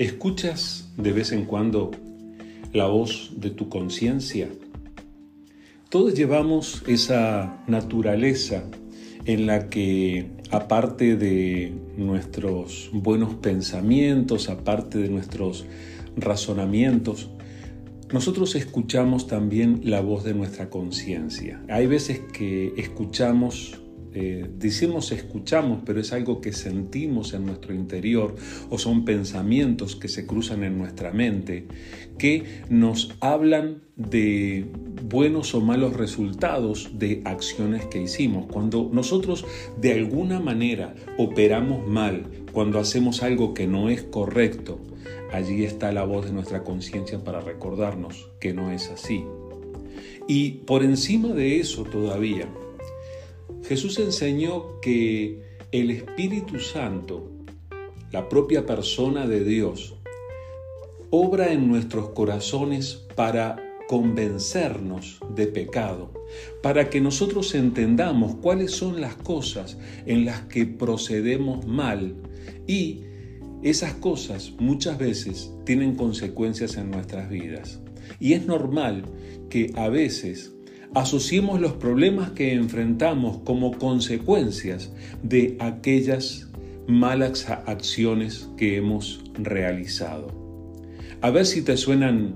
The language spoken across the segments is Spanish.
¿Escuchas de vez en cuando la voz de tu conciencia? Todos llevamos esa naturaleza en la que, aparte de nuestros buenos pensamientos, aparte de nuestros razonamientos, nosotros escuchamos también la voz de nuestra conciencia. Hay veces que escuchamos eh, decimos escuchamos, pero es algo que sentimos en nuestro interior o son pensamientos que se cruzan en nuestra mente que nos hablan de buenos o malos resultados de acciones que hicimos. Cuando nosotros de alguna manera operamos mal, cuando hacemos algo que no es correcto, allí está la voz de nuestra conciencia para recordarnos que no es así. Y por encima de eso todavía, Jesús enseñó que el Espíritu Santo, la propia persona de Dios, obra en nuestros corazones para convencernos de pecado, para que nosotros entendamos cuáles son las cosas en las que procedemos mal y esas cosas muchas veces tienen consecuencias en nuestras vidas. Y es normal que a veces asociemos los problemas que enfrentamos como consecuencias de aquellas malas acciones que hemos realizado. A ver si te suenan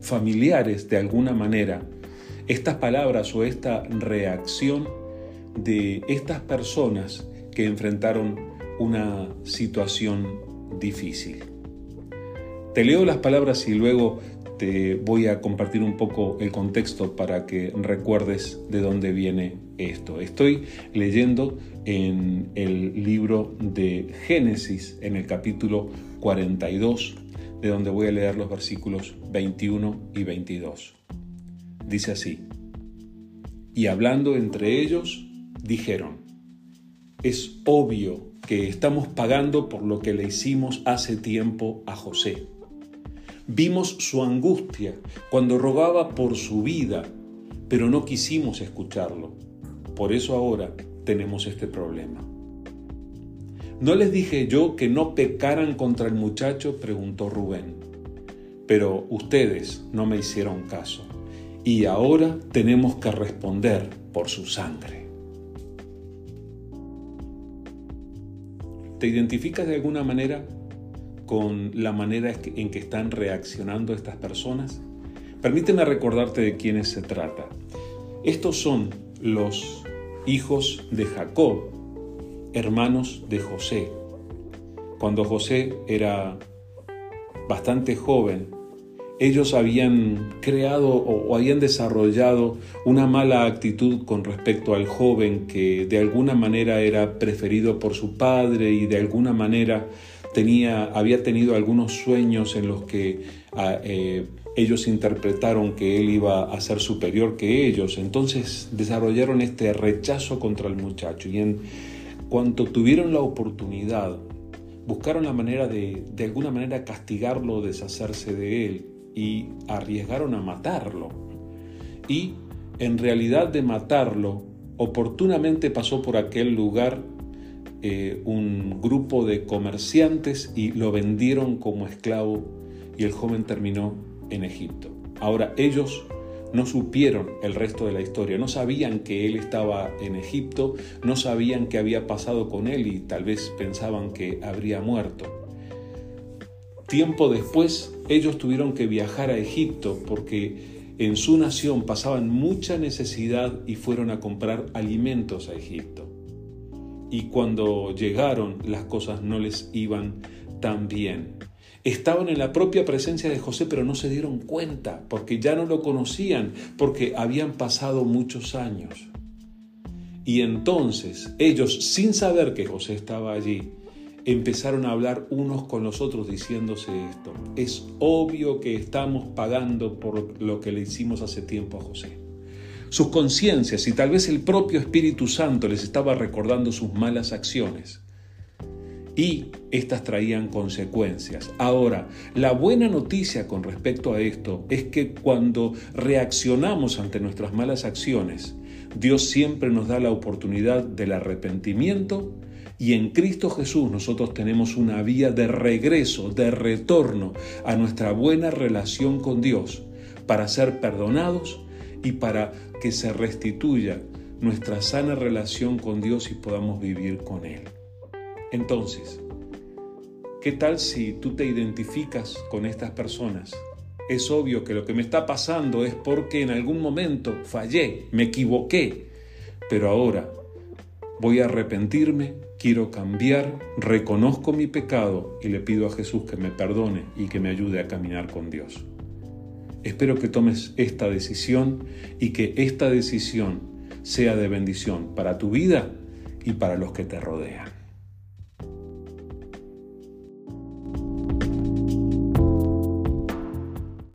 familiares de alguna manera estas palabras o esta reacción de estas personas que enfrentaron una situación difícil. Te leo las palabras y luego te voy a compartir un poco el contexto para que recuerdes de dónde viene esto. Estoy leyendo en el libro de Génesis, en el capítulo 42, de donde voy a leer los versículos 21 y 22. Dice así, y hablando entre ellos, dijeron, es obvio que estamos pagando por lo que le hicimos hace tiempo a José Vimos su angustia cuando rogaba por su vida, pero no quisimos escucharlo. Por eso ahora tenemos este problema. ¿No les dije yo que no pecaran contra el muchacho? preguntó Rubén. Pero ustedes no me hicieron caso. Y ahora tenemos que responder por su sangre. ¿Te identificas de alguna manera con la manera en que están reaccionando estas personas? Permíteme recordarte de quiénes se trata. Estos son los hijos de Jacob, hermanos de José. Cuando José era bastante joven, ellos habían creado o, habían desarrollado una mala actitud con respecto al joven que de alguna manera era preferido por su padre y de alguna manera había tenido algunos sueños en los que ah, eh, ellos interpretaron que él iba a ser superior que ellos, entonces desarrollaron este rechazo contra el muchacho y en cuanto tuvieron la oportunidad, buscaron la manera de, de alguna manera castigarlo, deshacerse de él y arriesgaron a matarlo. Y en realidad de matarlo, oportunamente pasó por aquel lugar eh, un grupo de comerciantes y lo vendieron como esclavo y el joven terminó en Egipto. Ahora ellos no supieron el resto de la historia, no sabían que él estaba en Egipto, no sabían qué había pasado con él y tal vez pensaban que habría muerto. Tiempo después ellos tuvieron que viajar a Egipto porque en su nación pasaban mucha necesidad y fueron a comprar alimentos a Egipto y cuando llegaron las cosas no les iban tan bien. Estaban en la propia presencia de José, pero no se dieron cuenta, porque ya no lo conocían, porque habían pasado muchos años. Y entonces ellos, sin saber que José estaba allí, empezaron a hablar unos con los otros diciéndose esto. Es obvio que estamos pagando por lo que le hicimos hace tiempo a José sus conciencias y tal vez el propio Espíritu Santo les estaba recordando sus malas acciones. Y estas traían consecuencias. Ahora, la buena noticia con respecto a esto es que cuando reaccionamos ante nuestras malas acciones, Dios siempre nos da la oportunidad del arrepentimiento Y en Cristo Jesús nosotros tenemos una vía de regreso, de retorno a nuestra buena relación con Dios, para ser perdonados y para que se restituya nuestra sana relación con Dios y podamos vivir con Él. Entonces, ¿qué tal si tú te identificas con estas personas? Es obvio que lo que me está pasando es porque en algún momento fallé, me equivoqué, pero ahora voy a arrepentirme, quiero cambiar, reconozco mi pecado y le pido a Jesús que me perdone y que me ayude a caminar con Dios. Espero que tomes esta decisión y que esta decisión sea de bendición para tu vida y para los que te rodean.